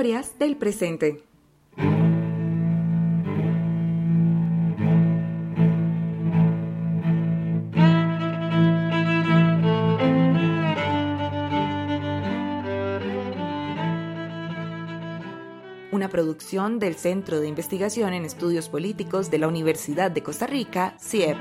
Historias del presente. Una producción del Centro de Investigación en Estudios Políticos de la Universidad de Costa Rica, CIEP.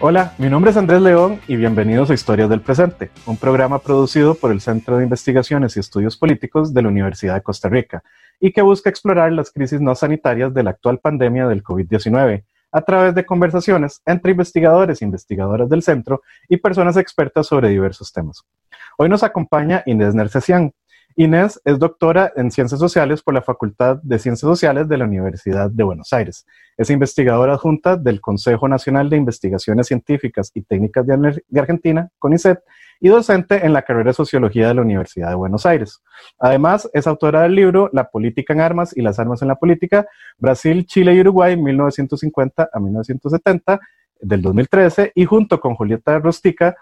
Hola, mi nombre es Andrés León y bienvenidos a Historias del Presente, un programa producido por el Centro de Investigaciones y Estudios Políticos de la Universidad de Costa Rica y que busca explorar las crisis no sanitarias de la actual pandemia del COVID-19 a través de conversaciones entre investigadores e investigadoras del centro y personas expertas sobre diversos temas. Hoy nos acompaña Inés Nercesian, Inés es doctora en Ciencias Sociales por la Facultad de Ciencias Sociales de la Universidad de Buenos Aires. Es investigadora adjunta del Consejo Nacional de Investigaciones Científicas y Técnicas de, Argentina, CONICET, y docente en la carrera de Sociología de la Universidad de Buenos Aires. Además, es autora del libro La política en armas y las armas en la política, Brasil, Chile y Uruguay, 1950 a 1970, del 2013, y junto con Julieta Rostica,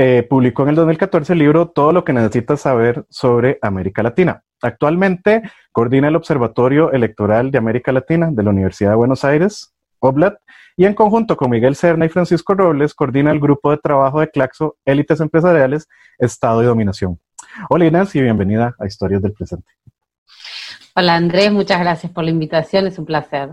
eh, publicó en el 2014 el libro Todo lo que necesitas saber sobre América Latina. Actualmente coordina el Observatorio Electoral de América Latina de la Universidad de Buenos Aires, OBLAT, y en conjunto con Miguel Serna y Francisco Robles coordina el grupo de trabajo de Claxo, Élites Empresariales, Estado y Dominación. Hola Inés y bienvenida a Historias del Presente. Hola Andrés, muchas gracias por la invitación, es un placer.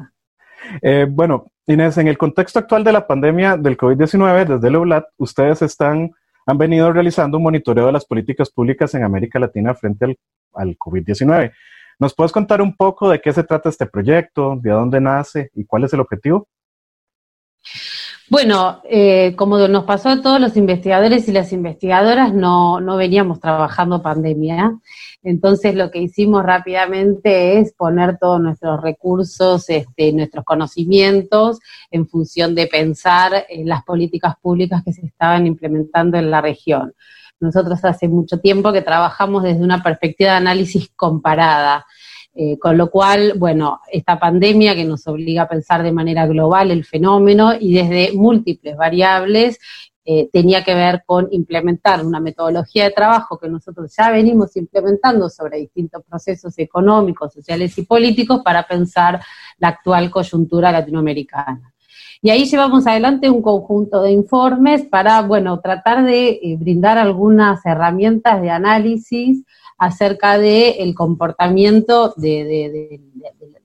Eh, bueno, Inés, en el contexto actual de la pandemia del COVID-19, desde el OBLAT, ustedes están han venido realizando un monitoreo de las políticas públicas en América Latina frente al, al COVID-19. ¿Nos puedes contar un poco de qué se trata este proyecto, de dónde nace y cuál es el objetivo? Bueno, eh, como nos pasó a todos los investigadores y las investigadoras, no, no veníamos trabajando pandemia. Entonces lo que hicimos rápidamente es poner todos nuestros recursos, este, nuestros conocimientos en función de pensar en las políticas públicas que se estaban implementando en la región. Nosotros hace mucho tiempo que trabajamos desde una perspectiva de análisis comparada. Eh, con lo cual, bueno, esta pandemia que nos obliga a pensar de manera global el fenómeno y desde múltiples variables eh, tenía que ver con implementar una metodología de trabajo que nosotros ya venimos implementando sobre distintos procesos económicos, sociales y políticos para pensar la actual coyuntura latinoamericana. Y ahí llevamos adelante un conjunto de informes para, bueno, tratar de eh, brindar algunas herramientas de análisis acerca del el comportamiento de,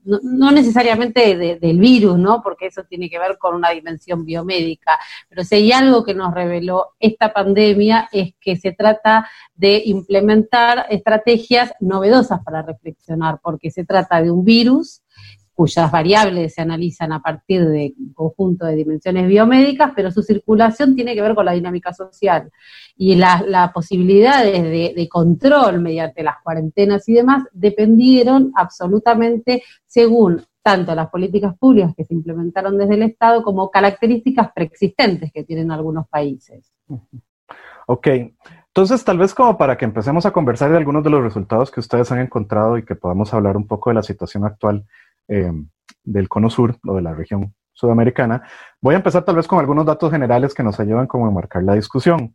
no, necesariamente del virus, ¿no? Porque eso tiene que ver con una dimensión biomédica, pero si hay algo que nos reveló esta pandemia es que se trata de implementar estrategias novedosas para reflexionar, porque se trata de un virus cuyas variables se analizan a partir de un conjunto de dimensiones biomédicas, pero su circulación tiene que ver con la dinámica social. Y las posibilidades de, control mediante las cuarentenas y demás dependieron absolutamente según tanto las políticas públicas que se implementaron desde el Estado como características preexistentes que tienen algunos países. Ok, entonces, tal vez como para que empecemos a conversar de algunos de los resultados que ustedes han encontrado y que podamos hablar un poco de la situación actual eh, del cono sur o de la región sudamericana, voy a empezar tal vez con algunos datos generales que nos ayudan como a marcar la discusión.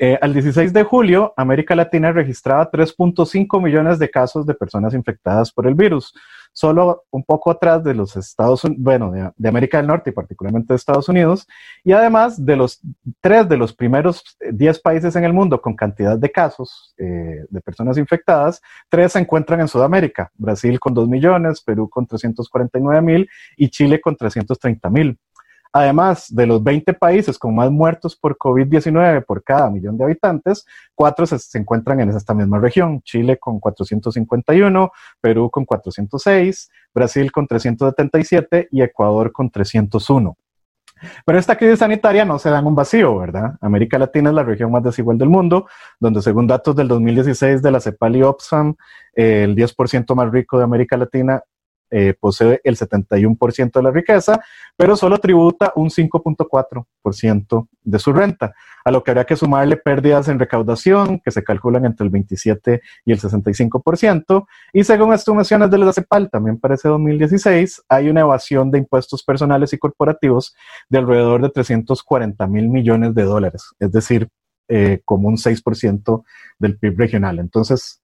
Eh, al 16 de julio, América Latina registraba 3.5 millones de casos de personas infectadas por el virus, solo un poco atrás de los Estados Unidos, bueno, de, América del Norte y particularmente de Estados Unidos, y además de los tres de los primeros 10 eh, países en el mundo con cantidad de casos eh, de personas infectadas, tres se encuentran en Sudamérica, Brasil con 2 millones, Perú con 349 mil y Chile con 330 mil. Además, de los 20 países con más muertos por COVID-19 por cada millón de habitantes, cuatro se, encuentran en esta misma región. Chile con 451, Perú con 406, Brasil con 377 y Ecuador con 301. Pero esta crisis sanitaria no se da en un vacío, ¿verdad? América Latina es la región más desigual del mundo, donde según datos del 2016 de la CEPAL y Oxfam, el 10% más rico de América Latina eh, posee el 71% de la riqueza, pero solo tributa un 5.4% de su renta, a lo que habría que sumarle pérdidas en recaudación que se calculan entre el 27 y el 65%, y según estimaciones de la CEPAL, también para ese 2016, hay una evasión de impuestos personales y corporativos de alrededor de 340 mil millones de dólares, es decir, eh, como un 6% del PIB regional. Entonces,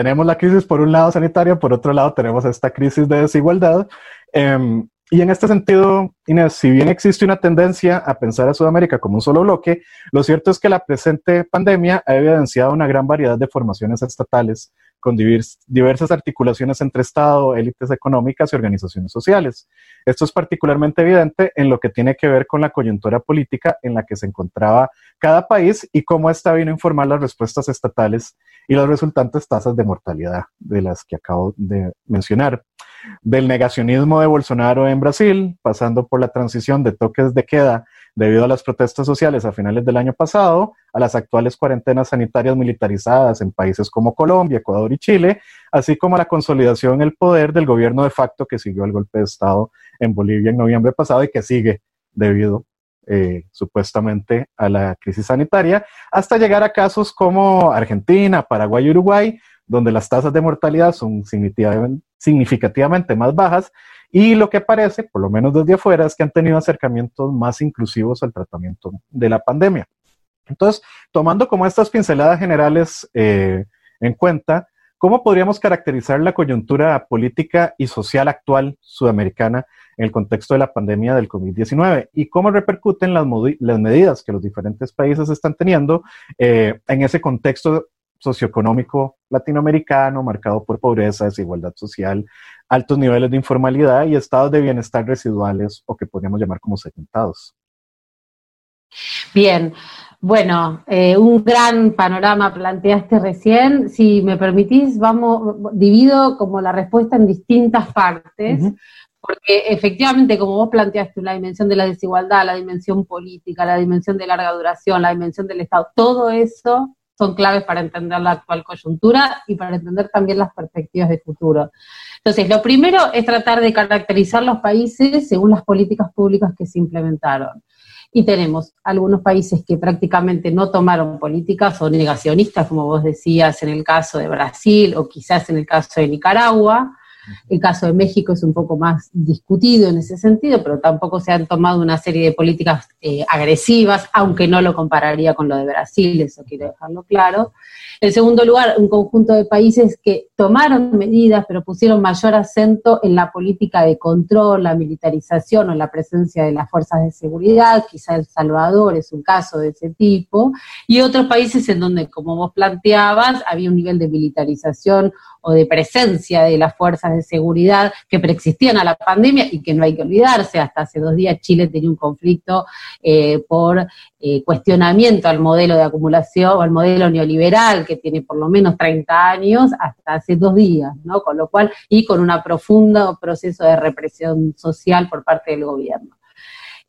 tenemos la crisis por un lado sanitaria, por otro lado tenemos esta crisis de desigualdad. Eh, y en este sentido, Inés, si bien existe una tendencia a pensar a Sudamérica como un solo bloque, lo cierto es que la presente pandemia ha evidenciado una gran variedad de formaciones estatales con diversas articulaciones entre Estado, élites económicas y organizaciones sociales. Esto es particularmente evidente en lo que tiene que ver con la coyuntura política en la que se encontraba cada país y cómo esta vino a informar las respuestas estatales y las resultantes tasas de mortalidad de las que acabo de mencionar. Del negacionismo de Bolsonaro en Brasil, pasando por la transición de toques de queda debido a las protestas sociales a finales del año pasado, a las actuales cuarentenas sanitarias militarizadas en países como Colombia, Ecuador y Chile, así como a la consolidación en el poder del gobierno de facto que siguió el golpe de Estado en Bolivia en noviembre pasado y que sigue debido eh, supuestamente a la crisis sanitaria, hasta llegar a casos como Argentina, Paraguay y Uruguay, donde las tasas de mortalidad son significativamente más bajas y lo que parece, por lo menos desde afuera, es que han tenido acercamientos más inclusivos al tratamiento de la pandemia. Entonces, tomando como estas pinceladas generales eh, en cuenta, ¿cómo podríamos caracterizar la coyuntura política y social actual sudamericana en el contexto de la pandemia del COVID-19 y cómo repercuten las, medidas que los diferentes países están teniendo eh, en ese contexto socioeconómico latinoamericano marcado por pobreza, desigualdad social, altos niveles de informalidad y estados de bienestar residuales o que podríamos llamar como segmentados. Bien, bueno, eh, un gran panorama planteaste recién. Si me permitís, vamos, divido como la respuesta en distintas partes, uh -huh. porque efectivamente, como vos planteaste, la dimensión de la desigualdad, la dimensión política, la dimensión de larga duración, la dimensión del Estado, todo eso son claves para entender la actual coyuntura y para entender también las perspectivas de futuro. Entonces, lo primero es tratar de caracterizar los países según las políticas públicas que se implementaron. Y tenemos algunos países que prácticamente no tomaron políticas o negacionistas, como vos decías, en el caso de Brasil o quizás en el caso de Nicaragua, el caso de México es un poco más discutido en ese sentido, pero tampoco se han tomado una serie de políticas eh, agresivas, aunque no lo compararía con lo de Brasil, eso quiero dejarlo claro. En segundo lugar, un conjunto de países que tomaron medidas, pero pusieron mayor acento en la política de control, la militarización o la presencia de las fuerzas de seguridad, quizá El Salvador es un caso de ese tipo, y otros países en donde, como vos planteabas, había un nivel de militarización o de presencia de las fuerzas de seguridad que preexistían a la pandemia y que no hay que olvidarse, hasta hace dos días Chile tenía un conflicto eh, por eh, cuestionamiento al modelo de acumulación o al modelo neoliberal que tiene por lo menos 30 años hasta hace dos días, ¿no? Con lo cual, y con un profundo proceso de represión social por parte del gobierno.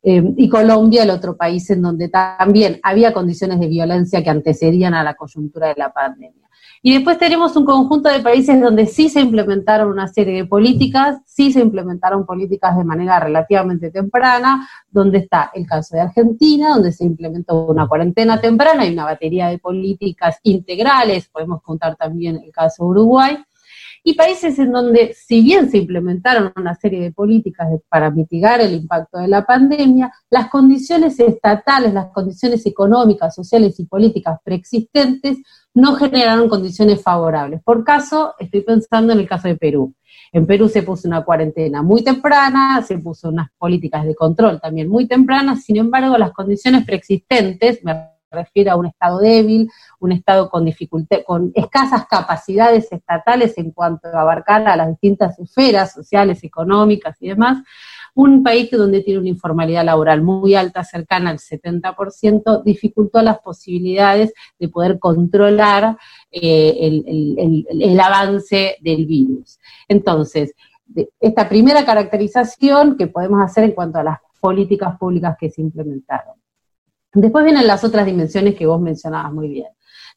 Eh, y Colombia, el otro país en donde también había condiciones de violencia que antecedían a la coyuntura de la pandemia. Y después tenemos un conjunto de países donde sí se implementaron una serie de políticas, sí se implementaron políticas de manera relativamente temprana, donde está el caso de Argentina, donde se implementó una cuarentena temprana y una batería de políticas integrales, podemos contar también el caso de Uruguay, y países en donde, si bien se implementaron una serie de políticas para mitigar el impacto de la pandemia, las condiciones estatales, las condiciones económicas, sociales y políticas preexistentes no generaron condiciones favorables. Por caso, estoy pensando en el caso de Perú. En Perú se puso una cuarentena muy temprana, se puso unas políticas de control también muy tempranas, sin embargo, las condiciones preexistentes, me refiero a un Estado débil, un Estado con con escasas capacidades estatales en cuanto a abarcar a las distintas esferas sociales, económicas y demás, un país donde tiene una informalidad laboral muy alta, cercana al 70%, dificultó las posibilidades de poder controlar eh, el, avance del virus. Entonces, esta primera caracterización que podemos hacer en cuanto a las políticas públicas que se implementaron. Después vienen las otras dimensiones que vos mencionabas muy bien.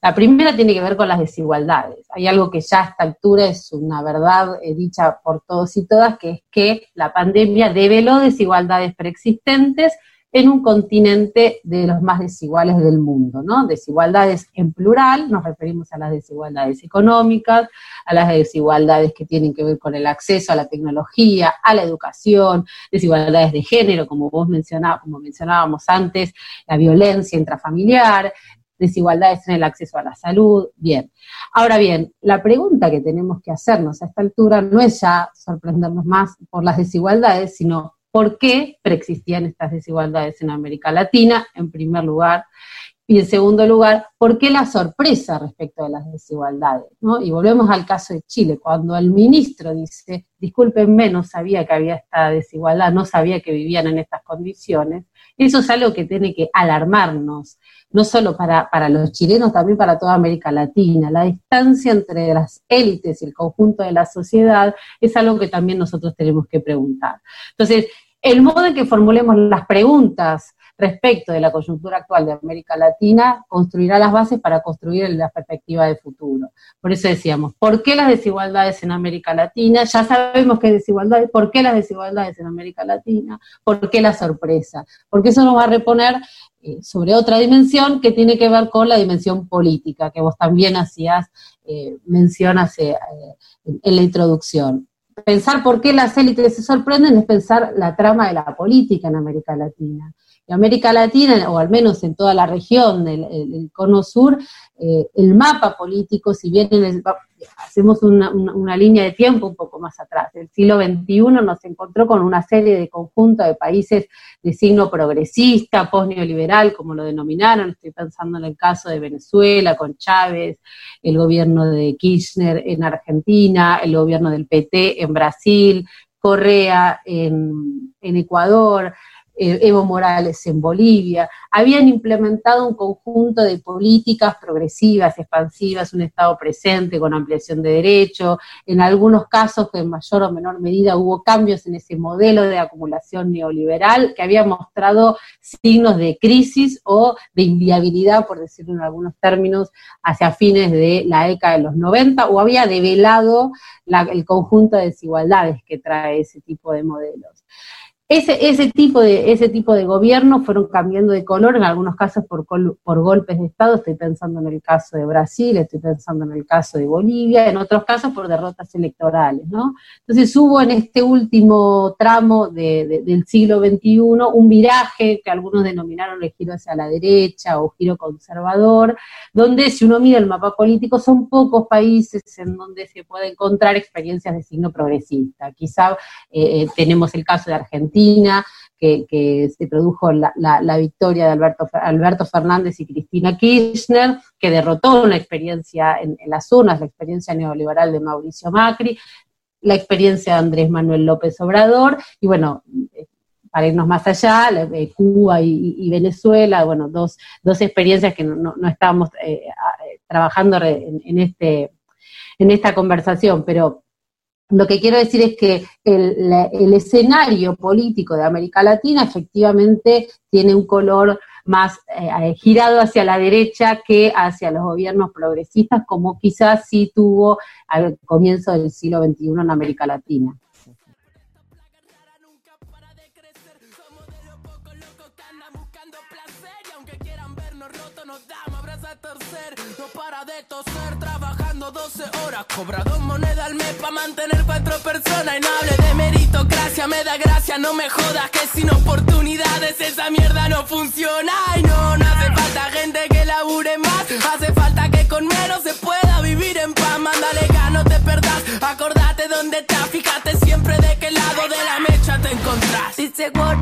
La primera tiene que ver con las desigualdades. Hay algo que ya a esta altura es una verdad eh, dicha por todos y todas, que es que la pandemia develó desigualdades preexistentes en un continente de los más desiguales del mundo, ¿no? Desigualdades en plural, nos referimos a las desigualdades económicas, a las desigualdades que tienen que ver con el acceso a la tecnología, a la educación, desigualdades de género, como vos mencionabas, como mencionábamos antes, la violencia intrafamiliar, desigualdades en el acceso a la salud, bien. Ahora bien, la pregunta que tenemos que hacernos a esta altura no es ya sorprendernos más por las desigualdades, sino por qué preexistían estas desigualdades en América Latina, en primer lugar, y en segundo lugar, ¿por qué la sorpresa respecto de las desigualdades? Y volvemos al caso de Chile, cuando el ministro dice, discúlpenme, no sabía que había esta desigualdad, no sabía que vivían en estas condiciones, eso es algo que tiene que alarmarnos, no solo para, para los chilenos, también para toda América Latina. La distancia entre las élites y el conjunto de la sociedad es algo que también nosotros tenemos que preguntar. Entonces, el modo en que formulemos las preguntas respecto de la coyuntura actual de América Latina construirá las bases para construir la perspectiva de futuro. Por eso decíamos, ¿por qué las desigualdades en América Latina? Ya sabemos que desigualdades, ¿por qué las desigualdades en América Latina? ¿Por qué la sorpresa? Porque eso nos va a reponer eh, sobre otra dimensión que tiene que ver con la dimensión política, que vos también hacías eh, mención eh, en la introducción pensar por qué las élites se sorprenden es pensar la trama de la política en América Latina en América Latina, o al menos en toda la región del cono sur, eh, el mapa político, si bien hacemos una, línea de tiempo un poco más atrás, el siglo XXI nos encontró con una serie de conjuntos de países de signo progresista, post-neoliberal, como lo denominaron, estoy pensando en el caso de Venezuela, con Chávez, el gobierno de Kirchner en Argentina, el gobierno del PT en Brasil, Correa en, en Ecuador, Evo Morales en Bolivia, habían implementado un conjunto de políticas progresivas, expansivas, un Estado presente con ampliación de derechos, en algunos casos que en mayor o menor medida hubo cambios en ese modelo de acumulación neoliberal que había mostrado signos de crisis o de inviabilidad, por decirlo en algunos términos, hacia fines de la década de los 90 o había develado el conjunto de desigualdades que trae ese tipo de modelos. Ese, ese, tipo de, ese tipo de gobierno fueron cambiando de color, en algunos casos por, por golpes de Estado, estoy pensando en el caso de Brasil, estoy pensando en el caso de Bolivia, en otros casos por derrotas electorales, ¿no? Entonces hubo en este último tramo del siglo XXI un viraje que algunos denominaron el giro hacia la derecha o giro conservador, donde si uno mira el mapa político son pocos países en donde se puede encontrar experiencias de signo progresista. Quizá eh, eh, tenemos el caso de Argentina, que, se produjo la, victoria de Alberto, Alberto, Fernández y Cristina Kirchner, que derrotó una experiencia en, las urnas, la experiencia neoliberal de Mauricio Macri, la experiencia de Andrés Manuel López Obrador, y bueno, para irnos más allá, Cuba y, Venezuela, bueno, dos, dos experiencias que no, no estábamos eh, trabajando en, este, en esta conversación, pero lo que quiero decir es que el, escenario político de América Latina efectivamente tiene un color más eh, girado hacia la derecha que hacia los gobiernos progresistas, como quizás sí tuvo al comienzo del siglo XXI en América Latina. Trabajando 12 horas, cobra dos monedas al mes para mantener cuatro personas. Y no hable de meritocracia, me da gracia, no me jodas que sin oportunidades esa mierda no funciona. Y no, no hace falta gente que labure más, hace falta que con menos se pueda vivir en paz, mándale no te perdas, acordate dónde estás, fíjate siempre de qué lado de la mecha te encontrás. Dice what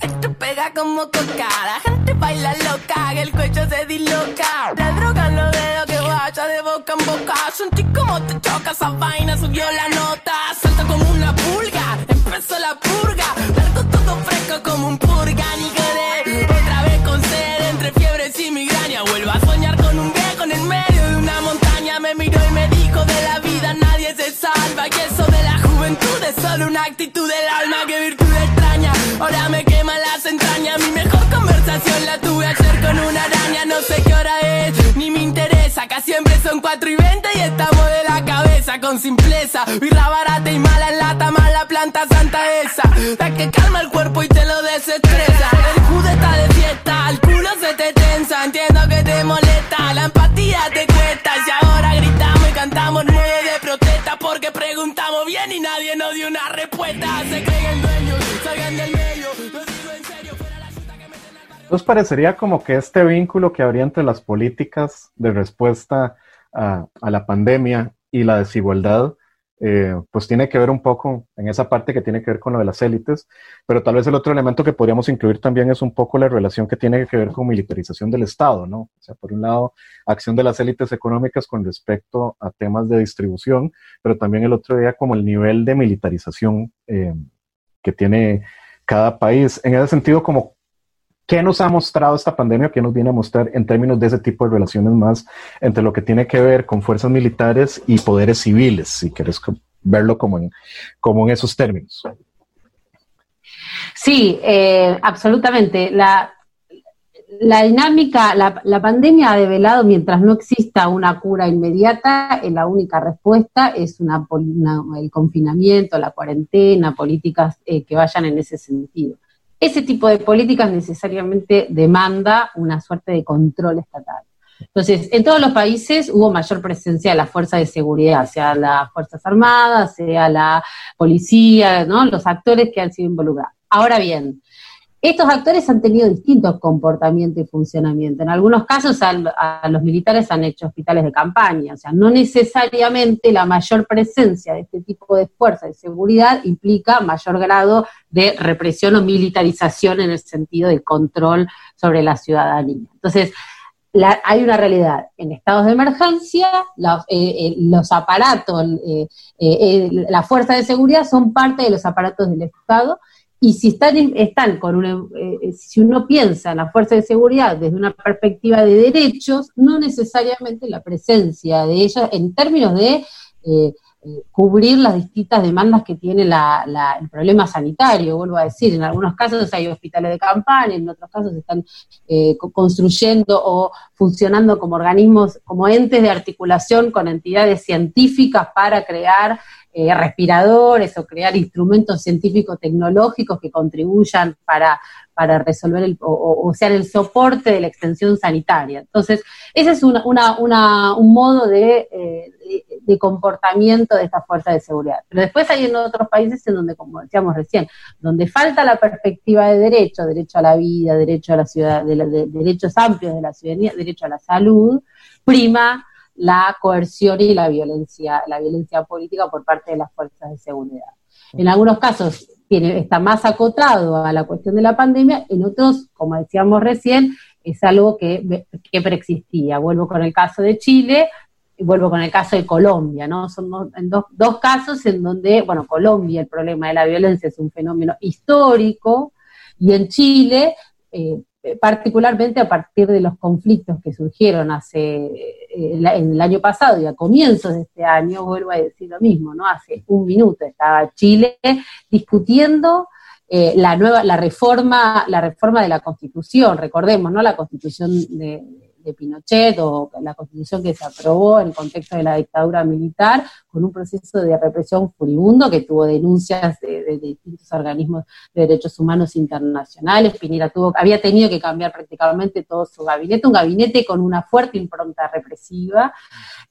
esto pega como coca, la gente baila loca, el cuello se disloca, la droga en los dedos borracha de boca en boca. Sentí como te choca esa vaina, subió la nota. Salta como una pulga, empezó la purga. Largo todo fresco como un purga, ni quedé. Otra vez con sed, entre fiebres y migraña. Vuelvo a soñar con un viejo en el medio de una montaña. Me miró y me dijo: De la vida nadie se salva. Y eso de la juventud es solo una actitud del alma. Que virtud extraña, ahora me quema las entrañas. Mi mejor conversación la tuve ayer con una son 4 y 20 y estamos de la cabeza con simpleza. Birra barata y mala en lata, mala planta santa esa. La que calma el cuerpo y te lo desestresa. El jude está de fiesta, el culo se te tensa. Entiendo que te molesta, la empatía te cuesta. Y ahora gritamos y cantamos nueve de protesta porque preguntamos bien y nadie nos dio una respuesta. Se creen dueños, salgan del medio. La. Nos parecería como que este vínculo que habría entre las políticas de respuesta a, a la pandemia y la desigualdad, eh, pues tiene que ver un poco en esa parte que tiene que ver con lo de las élites, pero tal vez el otro elemento que podríamos incluir también es un poco la relación que tiene que ver con militarización del Estado, ¿no? O sea, por un lado, acción de las élites económicas con respecto a temas de distribución, pero también el otro día como el nivel de militarización eh, que tiene cada país. En ese sentido, como ¿Qué nos ha mostrado esta pandemia? ¿Qué nos viene a mostrar en términos de ese tipo de relaciones más entre lo que tiene que ver con fuerzas militares y poderes civiles, si quieres verlo como en, como en esos términos? Sí, eh, absolutamente. La, la dinámica, la, la, pandemia ha develado, mientras no exista una cura inmediata, eh, la única respuesta es una, una, el confinamiento, la cuarentena, políticas eh, que vayan en ese sentido. Ese tipo de políticas necesariamente demanda una suerte de control estatal. Entonces, en todos los países hubo mayor presencia de las fuerzas de seguridad, sea las Fuerzas Armadas, sea la policía, ¿no? los actores que han sido involucrados. Ahora bien, estos actores han tenido distintos comportamientos y funcionamiento. En algunos casos a, los militares han hecho hospitales de campaña, o sea, no necesariamente la mayor presencia de este tipo de fuerzas de seguridad implica mayor grado de represión o militarización en el sentido de control sobre la ciudadanía. Entonces, la, hay una realidad. En estados de emergencia, la, eh, eh, los aparatos, eh, eh las fuerzas de seguridad son parte de los aparatos del Estado y si están, con una, eh, si uno piensa en la fuerza de seguridad desde una perspectiva de derechos, no necesariamente la presencia de ellas en términos de eh, cubrir las distintas demandas que tiene la, la, el problema sanitario, vuelvo a decir, en algunos casos hay hospitales de campaña, en otros casos están eh, construyendo o funcionando como organismos, como entes de articulación con entidades científicas para crear eh, respiradores o crear instrumentos científico-tecnológicos que contribuyan para, para resolver el, o, o, ser el soporte de la extensión sanitaria. Entonces, ese es una, una, una, un modo de, eh, de, de, comportamiento de esta fuerza de seguridad. Pero después hay en otros países en donde, como decíamos recién, donde falta la perspectiva de derecho, derecho a la vida, derecho a la ciudad, de, de derechos amplios de la ciudadanía, derecho a la salud, prima la coerción y la violencia, la violencia política por parte de las fuerzas de seguridad. En algunos casos tiene, está más acotado a la cuestión de la pandemia, en otros, como decíamos recién, es algo que, que preexistía. Vuelvo con el caso de Chile, y vuelvo con el caso de Colombia, ¿no? Son dos, dos, casos en donde, bueno, Colombia el problema de la violencia es un fenómeno histórico y en Chile eh, particularmente a partir de los conflictos que surgieron hace eh, en el año pasado y a comienzos de este año, vuelvo a decir lo mismo, ¿no? Hace un minuto estaba Chile discutiendo eh, la nueva, la reforma, la reforma de la Constitución, recordemos, ¿no? La Constitución de, de Pinochet o la constitución que se aprobó en el contexto de la dictadura militar, con un proceso de represión furibundo que tuvo denuncias de, distintos organismos de derechos humanos internacionales. Pinera tuvo, había tenido que cambiar prácticamente todo su gabinete, un gabinete con una fuerte impronta represiva.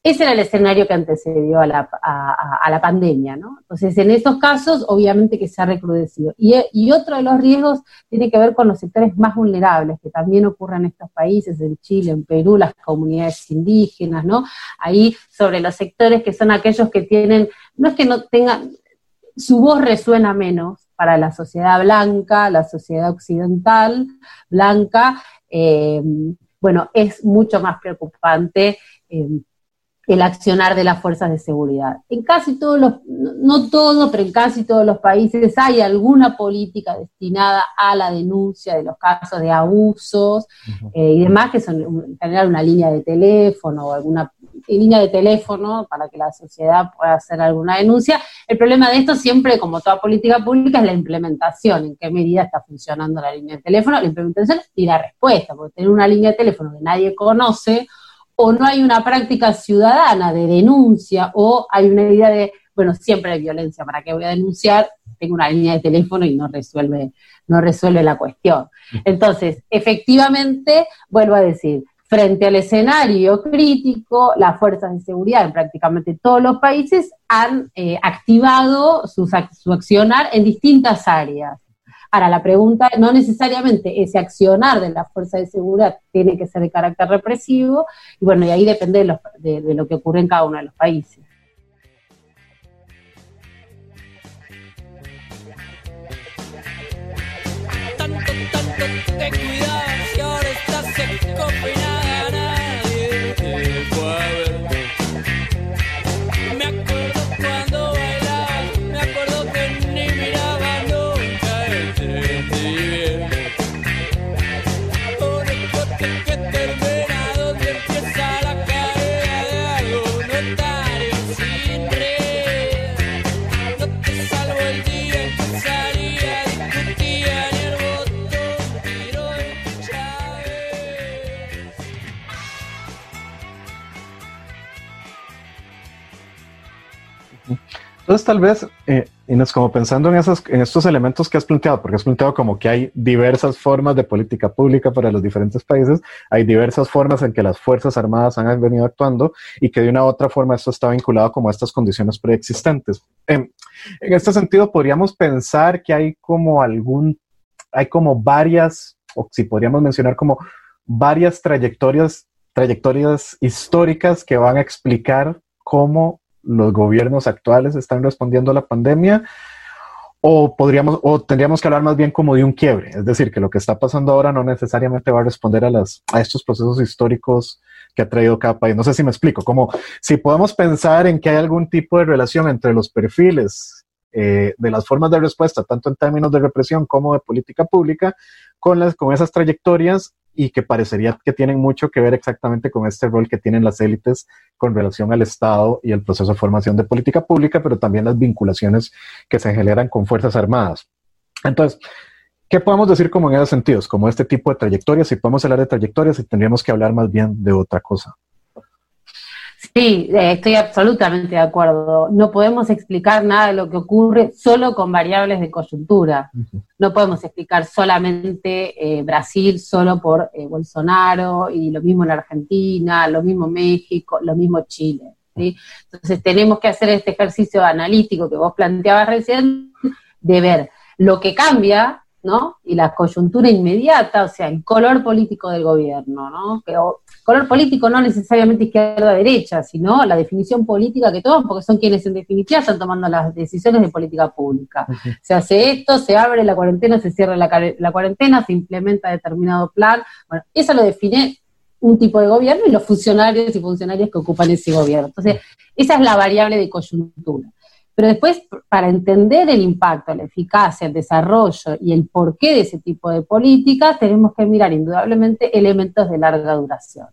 Ese era el escenario que antecedió a la, a, la pandemia, ¿no? Entonces, en estos casos, obviamente que se ha recrudecido. Y, y otro de los riesgos tiene que ver con los sectores más vulnerables, que también ocurren en estos países, en Chile, en Perú, las comunidades indígenas, ¿no? Ahí sobre los sectores que son aquellos que tienen, no es que no tengan, su voz resuena menos para la sociedad blanca, la sociedad occidental blanca, eh, bueno, es mucho más preocupante eh, el accionar de las fuerzas de seguridad. En casi todos los, no todo, pero en casi todos los países hay alguna política destinada a la denuncia de los casos de abusos uh -huh. eh, y demás, que son en general una línea de teléfono o alguna línea de teléfono para que la sociedad pueda hacer alguna denuncia. El problema de esto siempre, como toda política pública, es la implementación, en qué medida está funcionando la línea de teléfono, la implementación y la respuesta, porque tener una línea de teléfono que nadie conoce o no hay una práctica ciudadana de denuncia o hay una idea de, bueno, siempre hay violencia, ¿para qué voy a denunciar? Tengo una línea de teléfono y no resuelve, no resuelve la cuestión. Entonces, efectivamente, vuelvo a decir, frente al escenario crítico, las fuerzas de seguridad en prácticamente todos los países han eh, activado su accionar en distintas áreas. Ahora, la pregunta, no necesariamente ese accionar de la fuerza de seguridad tiene que ser de carácter represivo, y bueno, y ahí depende de, lo que ocurre en cada uno de los países. Entonces, tal vez, eh, es como pensando en, esos, en estos elementos que has planteado, porque has planteado como que hay diversas formas de política pública para los diferentes países, hay diversas formas en que las Fuerzas Armadas han venido actuando y que de una u otra forma esto está vinculado como a estas condiciones preexistentes. en este sentido, podríamos pensar que hay como algún, hay como varias, o si podríamos mencionar como varias trayectorias, trayectorias históricas que van a explicar cómo los gobiernos actuales están respondiendo a la pandemia o podríamos o tendríamos que hablar más bien como de un quiebre, es decir, que lo que está pasando ahora no necesariamente va a responder a las a estos procesos históricos que ha traído cada país. No sé si me explico, como si podemos pensar en que hay algún tipo de relación entre los perfiles eh, de las formas de respuesta, tanto en términos de represión como de política pública, con, las, con esas trayectorias y que parecería que tienen mucho que ver exactamente con este rol que tienen las élites con relación al Estado y el proceso de formación de política pública, pero también las vinculaciones que se generan con Fuerzas Armadas. Entonces, ¿qué podemos decir como en esos sentidos? Como este tipo de trayectorias, si podemos hablar de trayectorias y tendríamos que hablar más bien de otra cosa. Sí, eh, estoy absolutamente de acuerdo. No podemos explicar nada de lo que ocurre solo con variables de coyuntura. No podemos explicar solamente eh, Brasil solo por eh, Bolsonaro y lo mismo en Argentina, lo mismo México, lo mismo Chile. Entonces tenemos que hacer este ejercicio analítico que vos planteabas recién de ver lo que cambia ¿no? Y la coyuntura inmediata, o sea, el color político del gobierno, ¿no? Pero color político no necesariamente izquierda-derecha, sino la definición política que toman, porque son quienes en definitiva están tomando las decisiones de política pública. Se hace esto, se abre la cuarentena, se cierra la, la cuarentena, se implementa determinado plan. Bueno, eso lo define un tipo de gobierno y los funcionarios y funcionarias que ocupan ese gobierno. Entonces, esa es la variable de coyuntura. Pero después, para entender el impacto, la eficacia, el desarrollo y el porqué de ese tipo de políticas, tenemos que mirar indudablemente elementos de larga duración.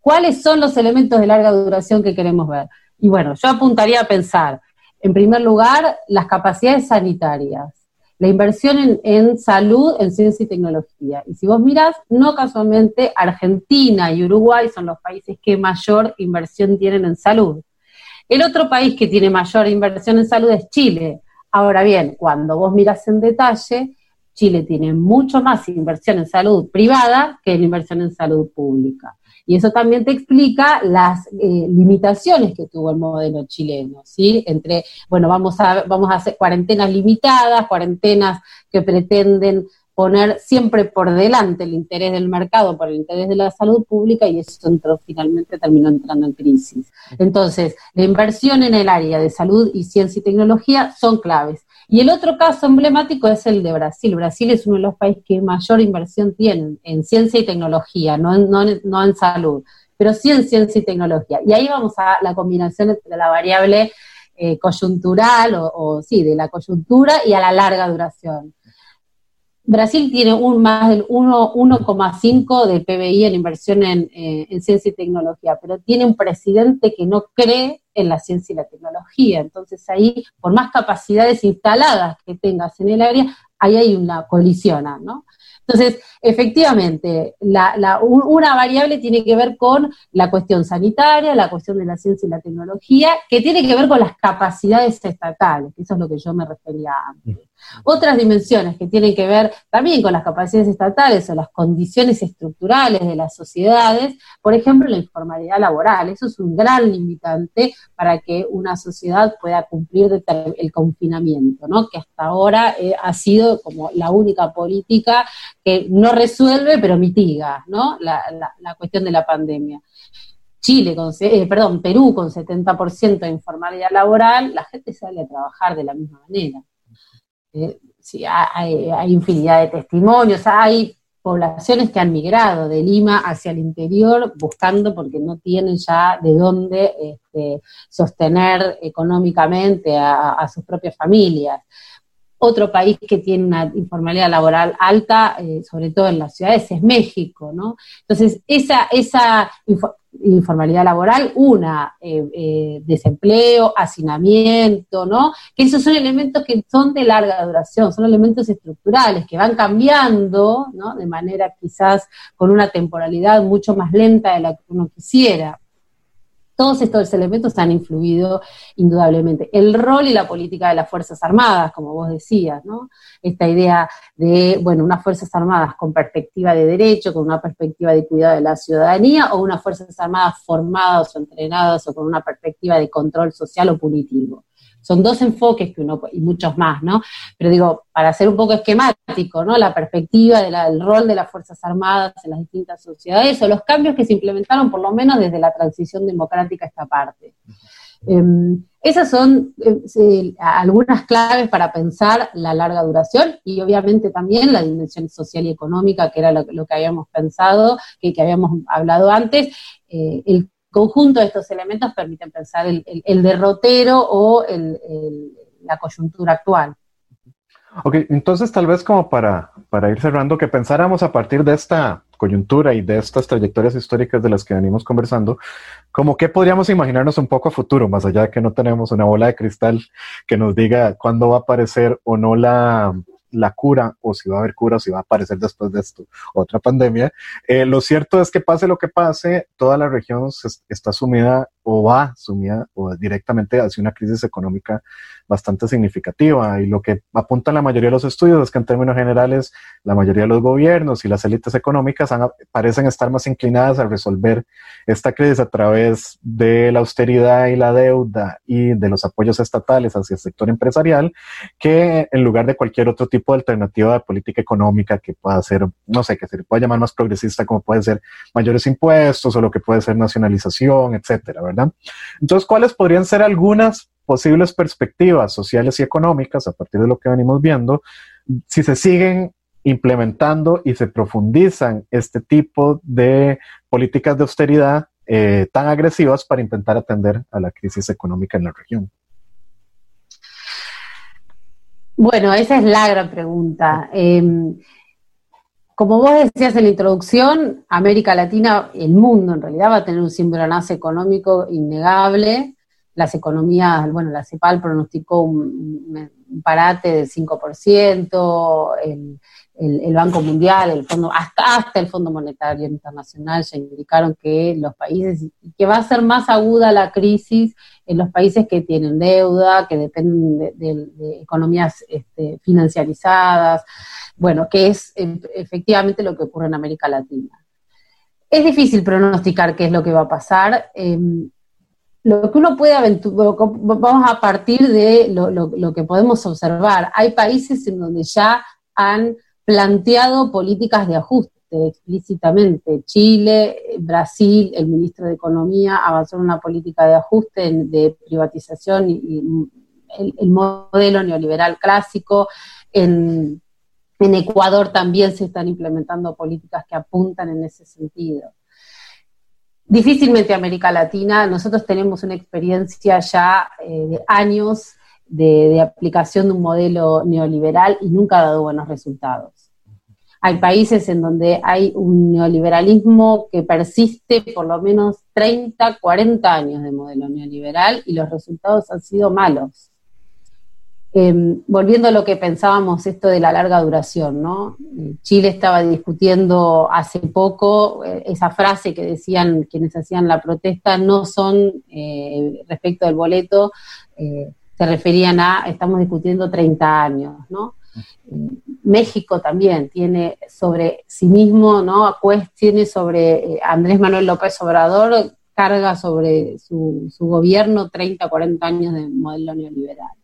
¿Cuáles son los elementos de larga duración que queremos ver? Y bueno, yo apuntaría a pensar, en primer lugar, las capacidades sanitarias, la inversión en, salud, en ciencia y tecnología. Y si vos mirás, no casualmente Argentina y Uruguay son los países que mayor inversión tienen en salud. El otro país que tiene mayor inversión en salud es Chile. Ahora bien, cuando vos miras en detalle, Chile tiene mucho más inversión en salud privada que en inversión en salud pública. Y eso también te explica las eh, limitaciones que tuvo el modelo chileno, ¿sí? Entre, bueno, vamos a, vamos a hacer cuarentenas limitadas, cuarentenas que pretenden poner siempre por delante el interés del mercado por el interés de la salud pública y eso entró, finalmente terminó entrando en crisis. Entonces, la inversión en el área de salud y ciencia y tecnología son claves. Y el otro caso emblemático es el de Brasil. Brasil es uno de los países que mayor inversión tiene en ciencia y tecnología, no en, no, en salud, pero sí en ciencia y tecnología. Y ahí vamos a la combinación entre la variable eh, coyuntural o sí, de la coyuntura y a la larga duración. Brasil tiene un más del 1,5 de PBI en inversión en, eh, en, ciencia y tecnología, pero tiene un presidente que no cree en la ciencia y la tecnología. Entonces ahí, por más capacidades instaladas que tengas en el área, ahí hay una colisión, ¿no? Entonces, efectivamente, una variable tiene que ver con la cuestión sanitaria, la cuestión de la ciencia y la tecnología, que tiene que ver con las capacidades estatales, eso es lo que yo me refería antes. Otras dimensiones que tienen que ver también con las capacidades estatales o las condiciones estructurales de las sociedades, por ejemplo, la informalidad laboral. Eso es un gran limitante para que una sociedad pueda cumplir el confinamiento, ¿no? que hasta ahora eh, ha sido como la única política que no resuelve, pero mitiga ¿no? la, cuestión de la pandemia. Chile, con, eh, perdón, Perú con 70% de informalidad laboral, la gente sale a trabajar de la misma manera. Sí, hay, infinidad de testimonios, hay poblaciones que han migrado de Lima hacia el interior buscando porque no tienen ya de dónde este, sostener económicamente a, sus propias familias. Otro país que tiene una informalidad laboral alta, eh, sobre todo en las ciudades, es México, ¿no? Entonces, esa, esa informalidad laboral, una, eh, eh, desempleo, hacinamiento, ¿no? Que esos son elementos que son de larga duración, son elementos estructurales que van cambiando, ¿no? De manera quizás con una temporalidad mucho más lenta de la que uno quisiera. Todos estos elementos han influido indudablemente. El rol y la política de las Fuerzas Armadas, como vos decías, ¿no? Esta idea de, bueno, unas Fuerzas Armadas con perspectiva de derecho, con una perspectiva de cuidado de la ciudadanía, o unas Fuerzas Armadas formadas o entrenadas o con una perspectiva de control social o punitivo. Son dos enfoques que uno, y muchos más, ¿no? Pero digo, para ser un poco esquemático, ¿no? La perspectiva del rol de las Fuerzas Armadas en las distintas sociedades o los cambios que se implementaron por lo menos desde la transición democrática a esta parte. Em, esas son eh, algunas claves para pensar la larga duración y obviamente también la dimensión social y económica, que era lo, que habíamos pensado, que, que habíamos hablado antes, eh, el conjunto de estos elementos permiten pensar el, derrotero o la coyuntura actual. Ok, entonces tal vez como para, para ir cerrando, que pensáramos a partir de esta coyuntura y de estas trayectorias históricas de las que venimos conversando, como qué podríamos imaginarnos un poco a futuro, más allá de que no tenemos una bola de cristal que nos diga cuándo va a aparecer o no la, la cura o si va a haber cura o si va a aparecer después de esto otra pandemia. Eh, lo cierto es que pase lo que pase, toda la región está sumida o va sumida o directamente hacia una crisis económica bastante significativa. Y lo que apuntan la mayoría de los estudios es que en términos generales la mayoría de los gobiernos y las élites económicas parecen estar más inclinadas a resolver esta crisis a través de la austeridad y la deuda y de los apoyos estatales hacia el sector empresarial que en lugar de cualquier otro tipo de alternativa de política económica que pueda ser, no sé, que se le pueda llamar más progresista como puede ser mayores impuestos o lo que puede ser nacionalización, etcétera, entonces, ¿cuáles podrían ser algunas posibles perspectivas sociales y económicas a partir de lo que venimos viendo si se siguen implementando y se profundizan este tipo de políticas de austeridad eh, tan agresivas para intentar atender a la crisis económica en la región? Bueno, esa es la gran pregunta. Em, como vos decías en la introducción, América Latina, el mundo en realidad va a tener un cimbronazo económico innegable. Las economías, bueno, la CEPAL pronosticó un, parate del 5%, el, el, Banco Mundial, el Fondo, hasta, hasta el Fondo Monetario Internacional ya indicaron que los países, que va a ser más aguda la crisis en los países que tienen deuda, que dependen de, economías este, financiarizadas, bueno, que es eh, efectivamente lo que ocurre en América Latina. Es difícil pronosticar qué es lo que va a pasar. Em, lo que uno puede aventurar, vamos a partir de lo, que podemos observar. Hay países en donde ya han planteado políticas de ajuste explícitamente. Chile, Brasil, el ministro de Economía avanzó en una política de ajuste, de privatización y, el, modelo neoliberal clásico. En, Ecuador también se están implementando políticas que apuntan en ese sentido. Difícilmente América Latina, nosotros tenemos una experiencia ya eh, de años de, aplicación de un modelo neoliberal y nunca ha dado buenos resultados. Hay países en donde hay un neoliberalismo que persiste por lo menos 30, 40 años de modelo neoliberal y los resultados han sido malos. Em, volviendo a lo que pensábamos, esto de la larga duración, ¿no? Chile estaba discutiendo hace poco eh, esa frase que decían quienes hacían la protesta, no son eh, respecto del boleto, eh, se referían a, estamos discutiendo 30 años, ¿no? México también tiene sobre sí mismo, ¿no? Tiene sobre Andrés Manuel López Obrador, carga sobre su gobierno 30, 40 años de modelo neoliberal.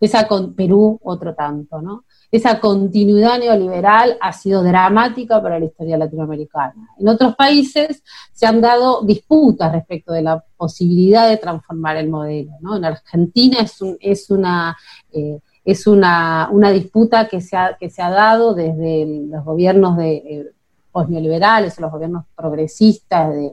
Esa con Perú, otro tanto, ¿no? Esa continuidad neoliberal ha sido dramática para la historia latinoamericana. En otros países se han dado disputas respecto de la posibilidad de transformar el modelo, ¿no? En Argentina es, es una... Eh, es una, una, disputa que se, ha, que se ha dado desde los gobiernos de eh, o los gobiernos progresistas de,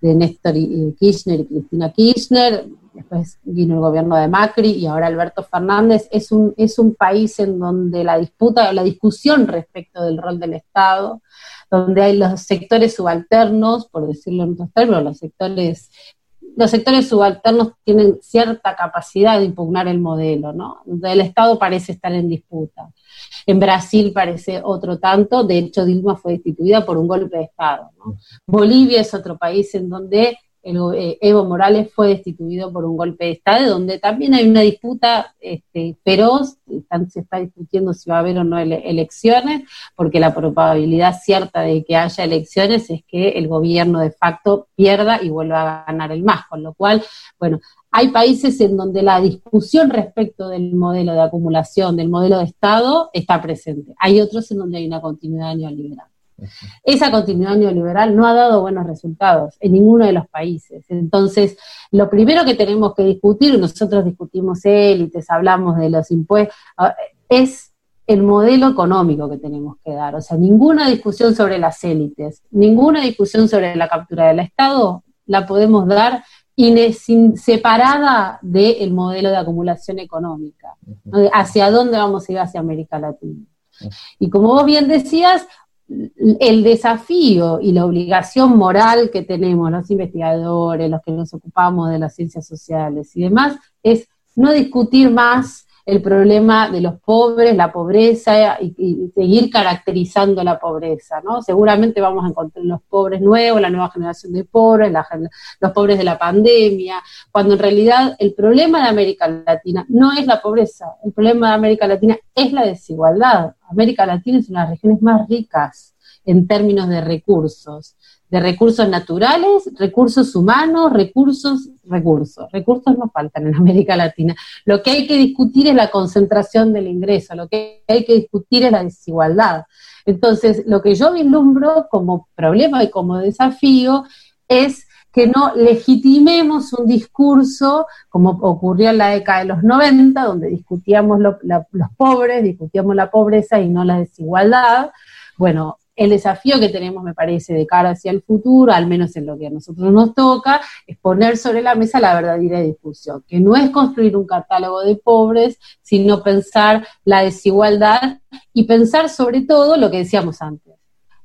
de Néstor Kirchner y Cristina Kirchner, después vino el gobierno de Macri y ahora Alberto Fernández, es un, es un país en donde la disputa, la discusión respecto del rol del Estado, donde hay los sectores subalternos, por decirlo en otros términos, los sectores, los sectores subalternos tienen cierta capacidad de impugnar el modelo, ¿no? Donde el Estado parece estar en disputa. En Brasil parece otro tanto, de hecho Dilma fue destituida por un golpe de Estado. ¿no? Bolivia es otro país en donde eh, Evo Morales fue destituido por un golpe de Estado, donde también hay una disputa este, feroz, se está discutiendo si va a haber o no elecciones, porque la probabilidad cierta de que haya elecciones es que el gobierno de facto pierda y vuelva a ganar el más, con lo cual, bueno, hay países en donde la discusión respecto del modelo de acumulación, del modelo de Estado, está presente. Hay otros en donde hay una continuidad neoliberal. Esa continuidad neoliberal no ha dado buenos resultados en ninguno de los países. Entonces, lo primero que tenemos que discutir, nosotros discutimos élites, hablamos de los impuestos, ah, es el modelo económico que tenemos que dar. O sea, ninguna discusión sobre las élites, ninguna discusión sobre la captura del Estado la podemos dar separada del modelo de acumulación económica. ¿Hacia dónde vamos a ir hacia América Latina? Y como vos bien decías, el desafío y la obligación moral que tenemos los investigadores, los que nos ocupamos de las ciencias sociales y demás, es no discutir más el problema de los pobres, la pobreza y, seguir caracterizando la pobreza, ¿no? Seguramente vamos a encontrar los pobres nuevos, la nueva generación de pobres, los pobres de la pandemia, cuando en realidad el problema de América Latina no es la pobreza, el problema de América Latina es la desigualdad. América Latina es una de las regiones más ricas en términos de recursos de recursos naturales, recursos humanos, recursos, recursos. Recursos no faltan en América Latina. Lo que hay que discutir es la concentración del ingreso, lo que hay que discutir es la desigualdad. Entonces, lo que yo vislumbro como problema y como desafío es que no legitimemos un discurso como ocurrió en la década de los 90, donde discutíamos los pobres, discutíamos la pobreza y no la desigualdad. Bueno, el desafío que tenemos, me parece, de cara hacia el futuro, al menos en lo que a nosotros nos toca, es poner sobre la mesa la verdadera discusión, que no es construir un catálogo de pobres, sino pensar la desigualdad y pensar sobre todo lo que decíamos antes,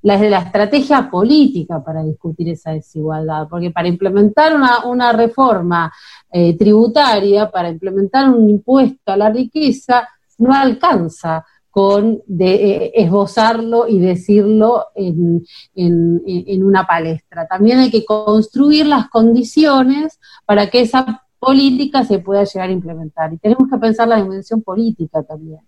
la, la estrategia política para discutir esa desigualdad, porque para implementar una, reforma eh, tributaria, para implementar un impuesto a la riqueza, no alcanza con de, eh, esbozarlo y decirlo en, en, una palestra. También hay que construir las condiciones para que esa política se pueda llegar a implementar. Y tenemos que pensar la dimensión política también.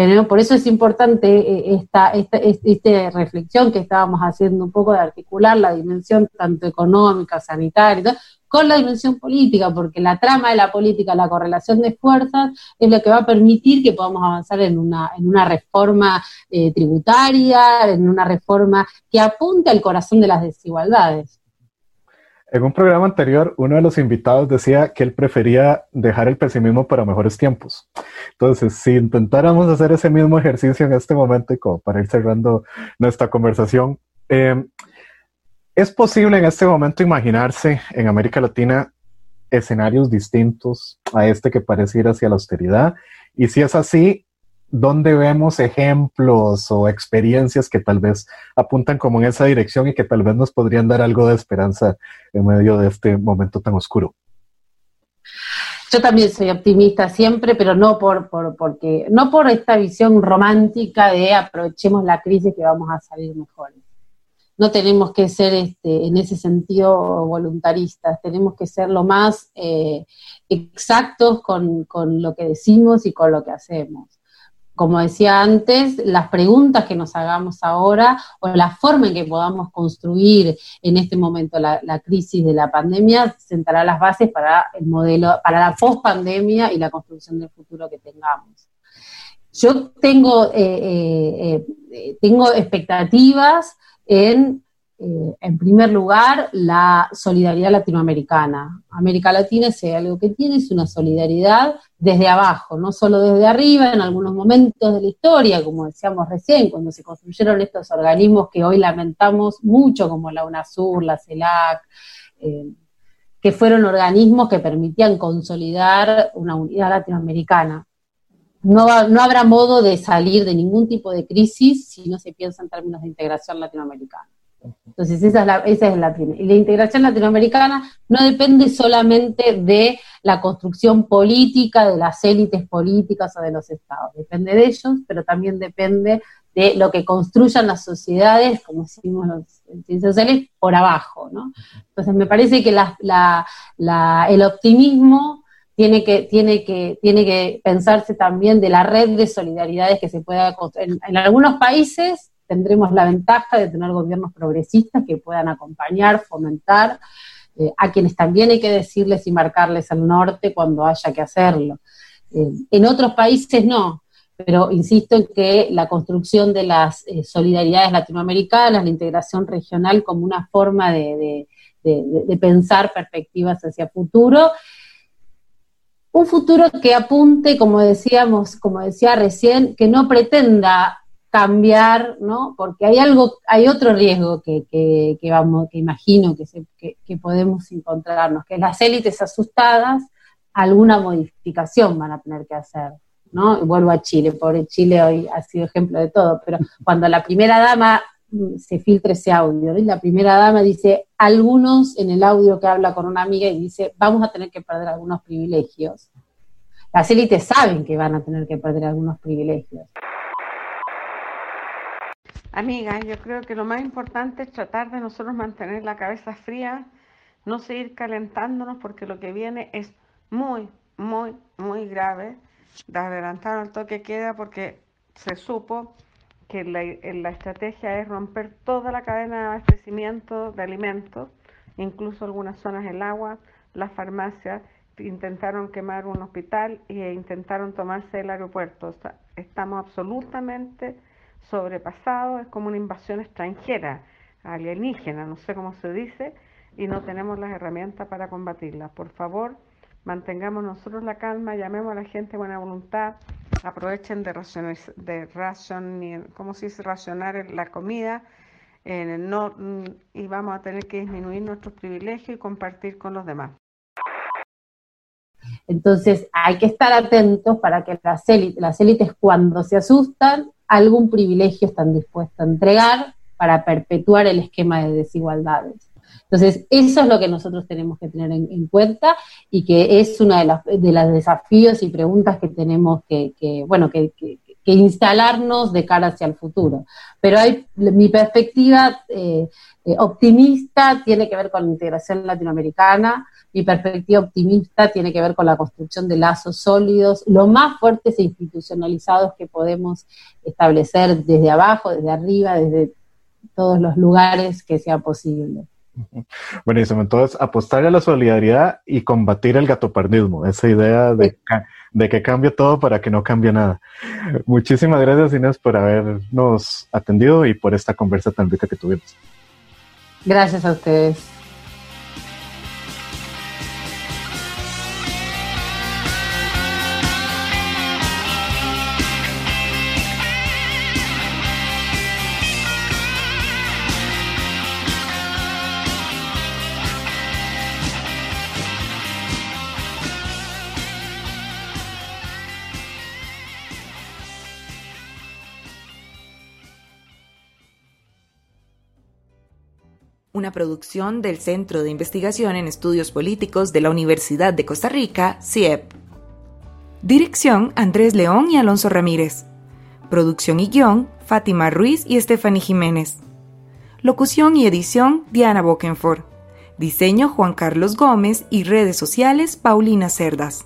Tenemos, por eso es importante eh, esta, esta, esta, reflexión que estábamos haciendo un poco de articular la dimensión tanto económica, sanitaria, con la dimensión política, porque la trama de la política, la correlación de fuerzas, es lo que va a permitir que podamos avanzar en una, en una reforma eh, tributaria, en una reforma que apunte al corazón de las desigualdades. En un programa anterior, uno de los invitados decía que él prefería dejar el pesimismo para mejores tiempos. Entonces, si intentáramos hacer ese mismo ejercicio en este momento y como para ir cerrando nuestra conversación, eh, ¿Es posible en este momento imaginarse en América Latina escenarios distintos a este que parece ir hacia la austeridad? Y si es así, ¿dónde vemos ejemplos o experiencias que tal vez apuntan como en esa dirección y que tal vez nos podrían dar algo de esperanza en medio de este momento tan oscuro? Yo también soy optimista siempre, pero no por, por, porque, no por esta visión romántica de aprovechemos la crisis que vamos a salir mejores. No tenemos que ser este, en ese sentido voluntaristas, tenemos que ser lo más eh, exactos con lo que decimos y con lo que hacemos como decía antes, las preguntas que nos hagamos ahora o la forma en que podamos construir en este momento la, crisis de la pandemia sentará las bases para el modelo, para la post-pandemia y la construcción del futuro que tengamos. Yo tengo, eh, eh, eh, tengo expectativas en eh, en primer lugar, la solidaridad latinoamericana. América Latina, si hay algo que tiene, es una solidaridad desde abajo, no solo desde arriba, en algunos momentos de la historia, como decíamos recién, cuando se construyeron estos organismos que hoy lamentamos mucho, como la UNASUR, la CELAC, eh, que fueron organismos que permitían consolidar una unidad latinoamericana. No, no habrá modo de salir de ningún tipo de crisis si no se piensa en términos de integración latinoamericana. Entonces, esa es la, esa es la Y la integración latinoamericana no depende solamente de la construcción política, de las élites políticas o de los estados. Depende de ellos, pero también depende de lo que construyan las sociedades, como decimos los ciencias sociales, por abajo. ¿no? Entonces, me parece que el optimismo tiene que, tiene, que, tiene que pensarse también de la red de solidaridades que se pueda construir. en algunos países tendremos la ventaja de tener gobiernos progresistas que puedan acompañar, fomentar, eh, a quienes también hay que decirles y marcarles el norte cuando haya que hacerlo. Eh, en otros países no, pero insisto en que la construcción de las eh, solidaridades latinoamericanas, la integración regional como una forma de, de pensar perspectivas hacia futuro, un futuro que apunte, como decíamos, como decía recién, que no pretenda cambiar, ¿no? Porque hay algo, hay otro riesgo que, que, vamos, que imagino que, se, que, podemos encontrarnos, que las élites asustadas alguna modificación van a tener que hacer, ¿no? vuelvo a Chile, pobre Chile hoy ha sido ejemplo de todo, pero cuando la primera dama mm, se filtra ese audio, y la primera dama dice, algunos en el audio que habla con una amiga y dice, vamos a tener que perder algunos privilegios. Las élites saben que van a tener que perder algunos privilegios. Amiga, yo creo que lo más importante es tratar de nosotros mantener la cabeza fría, no seguir calentándonos porque lo que viene es muy, muy, muy grave. De adelantar el toque queda porque se supo que la, la estrategia es romper toda la cadena de abastecimiento de alimentos, incluso algunas zonas del agua, las farmacias, intentaron quemar un hospital e intentaron tomarse el aeropuerto. estamos absolutamente sobrepasado, es como una invasión extranjera, alienígena, no sé cómo se dice, y no tenemos las herramientas para combatirla. Por favor, mantengamos nosotros la calma, llamemos a la gente buena voluntad, aprovechen de racionar, de ration, ¿cómo se dice? racionar la comida, eh, no, y vamos a tener que disminuir nuestros privilegios y compartir con los demás. Entonces hay que estar atentos para que las élites, las élites cuando se asustan algún privilegio están dispuestos a entregar para perpetuar el esquema de desigualdades. Entonces, eso es lo que nosotros tenemos que tener en, cuenta y que es uno de los de los desafíos y preguntas que tenemos que, bueno, que, instalarnos de cara hacia el futuro. Pero hay, mi perspectiva eh, eh, optimista tiene que ver con la integración latinoamericana, mi perspectiva optimista tiene que ver con la construcción de lazos sólidos, lo más fuertes e institucionalizados que podemos establecer desde abajo, desde arriba, desde todos los lugares que sea posible. Buenísimo, entonces apostar a la solidaridad y combatir el gatopardismo, esa idea de, de, que cambie todo para que no cambie nada. Muchísimas gracias Inés por habernos atendido y por esta conversa tan rica que tuvimos. Gracias a ustedes. Producción del Centro de Investigación en Estudios Políticos de la Universidad de Costa Rica, CIEP. Dirección Andrés León y Alonso Ramírez. Producción y guion Fátima Ruiz y Stephanie Jiménez. Locución y edición Diana Bokenford. Diseño Juan Carlos Gómez y redes sociales Paulina Cerdas.